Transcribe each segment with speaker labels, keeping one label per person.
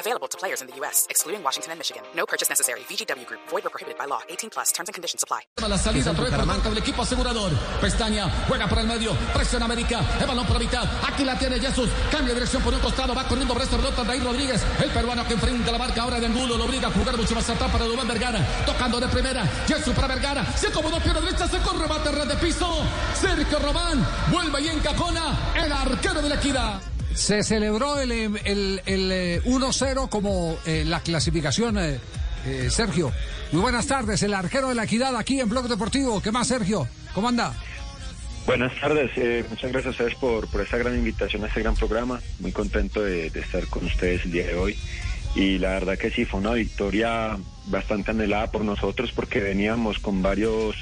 Speaker 1: Available to players in the U.S., excluding Washington and Michigan. No purchase necessary. VGW Group. Void or prohibited by law. 18 plus. Terms and conditions apply.
Speaker 2: La salida otra vez por parte del equipo asegurador. Pestaña, juega por el medio, presiona América, el balón por la mitad. Aquí la tiene Jesús, cambia de dirección por un costado, va corriendo por esta pelota de ahí Rodríguez, el peruano que enfrenta la marca ahora de Angulo, lo obliga a jugar mucho más atrás para Dubán Vergara, tocando de primera, Jesús para Vergara, se acomodó pierna derecha, se corre, bate red de piso, Sergio Román, vuelve y encajona el arquero de la equidad.
Speaker 3: Se celebró el, el, el 1-0 como eh, la clasificación, eh, eh, Sergio. Muy buenas tardes, el arquero de la equidad aquí en Blog Deportivo. ¿Qué más, Sergio? ¿Cómo anda?
Speaker 4: Buenas tardes, eh, muchas gracias a ustedes por, por esta gran invitación a este gran programa. Muy contento de, estar con ustedes el día de hoy. Y la verdad que sí, fue una victoria bastante anhelada por nosotros porque veníamos con varios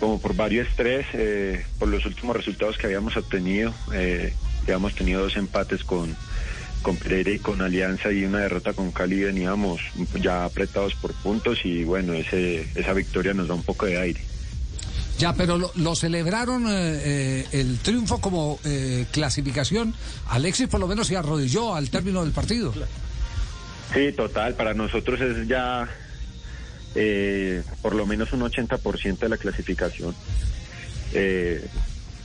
Speaker 4: como por varios estrés eh, por los últimos resultados que habíamos obtenido. Eh, habíamos tenido dos empates con, con Pereira y con Alianza y una derrota con Cali. Veníamos ya apretados por puntos y bueno, ese, esa victoria nos da un poco de aire.
Speaker 3: Ya, pero lo, lo celebraron eh, eh, el triunfo como eh, clasificación. Alexis por lo menos se arrodilló al término del partido.
Speaker 4: Sí, total. Para nosotros es ya eh, por lo menos un 80% de la clasificación.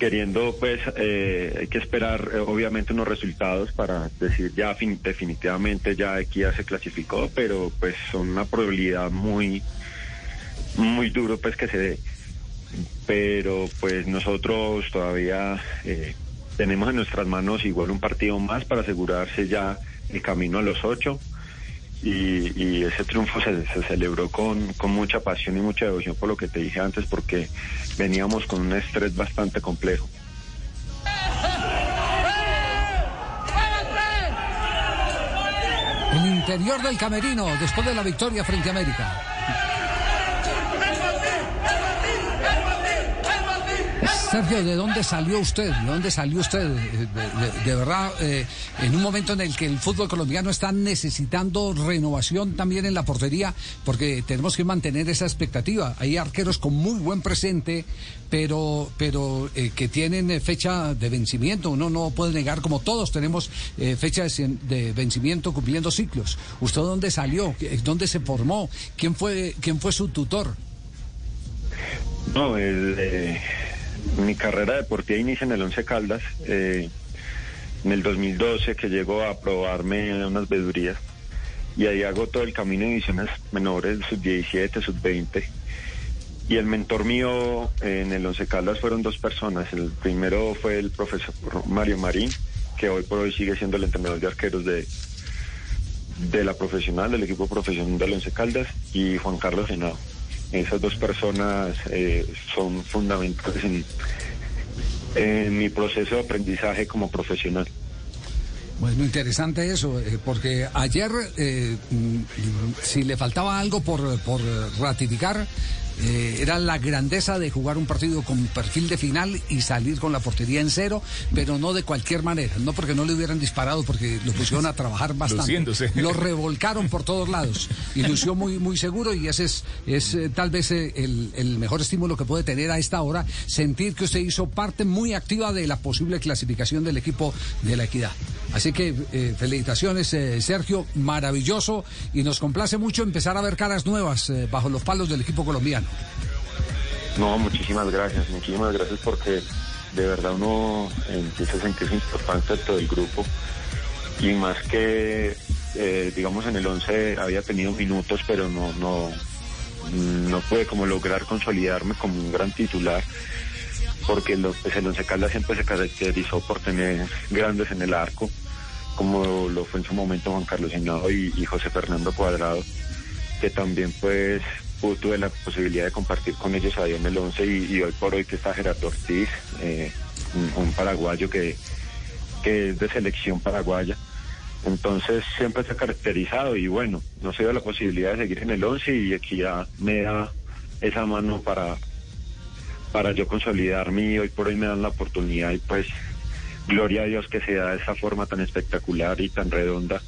Speaker 4: Queriendo, pues, eh, hay que esperar eh, obviamente unos resultados para decir ya fin- definitivamente ya Equidad se clasificó, pero pues son una probabilidad muy, muy duro pues que se dé. Pero pues nosotros todavía eh, tenemos en nuestras manos igual un partido más para asegurarse ya el camino a los ocho y, y ese triunfo se, se celebró con, con mucha pasión y mucha devoción por lo que te dije antes porque veníamos con un estrés bastante complejo.
Speaker 3: El interior del camerino después de la victoria frente a América. Sergio, ¿de dónde salió usted? ¿De dónde salió usted? Eh, De, verdad, eh, en un momento en el que el fútbol colombiano está necesitando renovación también en la portería, porque tenemos que mantener esa expectativa. Hay arqueros con muy buen presente, pero, pero eh, que tienen fecha de vencimiento. Uno no puede negar, como todos tenemos fecha de, vencimiento cumpliendo ciclos. ¿Usted dónde salió? ¿Qué- ¿Dónde se formó? ¿Quién fue, quién fue su tutor?
Speaker 4: No, el, mi carrera deportiva inicia en el Once Caldas, eh, en el 2012 que llego a probarme unas vedurías y ahí hago todo el camino de divisiones menores, sub-17, sub-20. Y el mentor mío eh, en el Once Caldas fueron dos personas. El primero fue el profesor Mario Marín, que hoy por hoy sigue siendo el entrenador de arqueros de, de la profesional, del equipo profesional del Once Caldas, y Juan Carlos Senado. Esas dos personas eh, son fundamentales en, mi proceso de aprendizaje como profesional.
Speaker 3: Bueno, interesante eso, eh, porque ayer, eh, mm, si le faltaba algo por, por ratificar, eh, era la grandeza de jugar un partido con perfil de final y salir con la portería en cero, pero no de cualquier manera, no porque no le hubieran disparado, porque lo pusieron a trabajar bastante.
Speaker 5: Luciéndose.
Speaker 3: Lo revolcaron por todos lados y lució muy, muy seguro y ese es, es eh, tal vez eh, el, el mejor estímulo que puede tener a esta hora, sentir que usted hizo parte muy activa de la posible clasificación del equipo de la equidad. Así que felicitaciones, Sergio, maravilloso y nos complace mucho empezar a ver caras nuevas bajo los palos del equipo colombiano.
Speaker 4: No, muchísimas gracias, muchísimas gracias porque de verdad uno empieza a sentirse importante dentro del grupo. Y más que, eh, digamos, en el 11 había tenido minutos, pero no, no, no pude como lograr consolidarme como un gran titular porque lo, pues el Once Caldas siempre se caracterizó por tener grandes en el arco, como lo fue en su momento Juan Carlos Henao y José Fernando Cuadrado, que también pues tuve la posibilidad de compartir con ellos ahí en el 11 y, hoy por hoy que está Gerardo Ortiz, eh, un, un paraguayo que, que es de selección paraguaya. Entonces siempre se ha caracterizado y bueno, no se dio la posibilidad de seguir en el 11 y aquí ya me da esa mano para, para yo consolidarme y hoy por hoy me dan la oportunidad y pues gloria a Dios que se da de esa forma tan espectacular y tan redonda.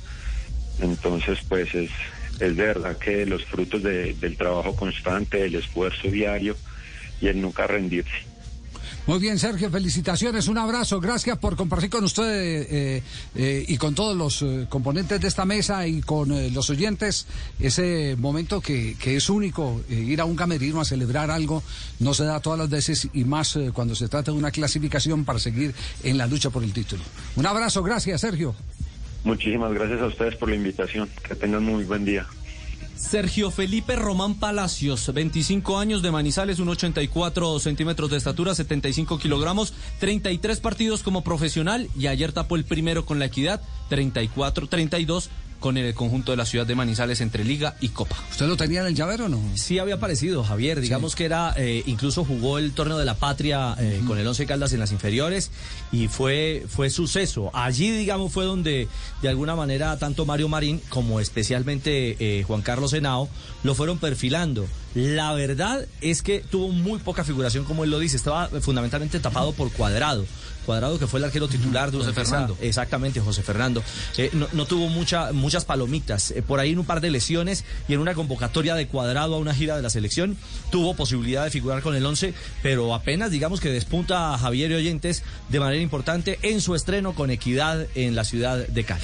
Speaker 4: Entonces pues es, es de verdad que los frutos del trabajo constante, del esfuerzo diario y el nunca rendirse.
Speaker 3: Muy bien, Sergio, felicitaciones, un abrazo, gracias por compartir con usted eh, eh, y con todos los eh, componentes de esta mesa y con los oyentes ese momento que, que es único, ir a un camerino a celebrar algo no se da todas las veces y más cuando se trata de una clasificación para seguir en la lucha por el título. Un abrazo, gracias, Sergio.
Speaker 4: Muchísimas gracias a ustedes por la invitación, que tengan muy buen día.
Speaker 5: Sergio Felipe Román Palacios, 25 años de Manizales, 1,84 centímetros de estatura, 75 kilogramos, 33 partidos como profesional y ayer tapó el primero con la equidad, 34-32 con el conjunto de la ciudad de Manizales entre Liga y Copa.
Speaker 3: ¿Usted lo tenía en el llavero o no?
Speaker 5: Sí, había aparecido, Javier. Digamos que era, eh, incluso jugó el torneo de la patria eh, con el Once Caldas en las inferiores y fue, fue suceso. Allí, digamos, fue donde de alguna manera tanto Mario Marín como especialmente eh, Juan Carlos Henao lo fueron perfilando. La verdad es que tuvo muy poca figuración, como él lo dice, estaba fundamentalmente tapado por cuadrado. Cuadrado que fue el arquero titular de
Speaker 3: José Fernando.
Speaker 5: Exactamente, José Fernando. Eh, no, tuvo mucha, muchas palomitas. Eh, por ahí en un par de lesiones y en una convocatoria de Cuadrado a una gira de la selección tuvo posibilidad de figurar con el 11, pero apenas digamos que despunta a Javier y Oyentes de manera importante en su estreno con equidad en la ciudad de Cali.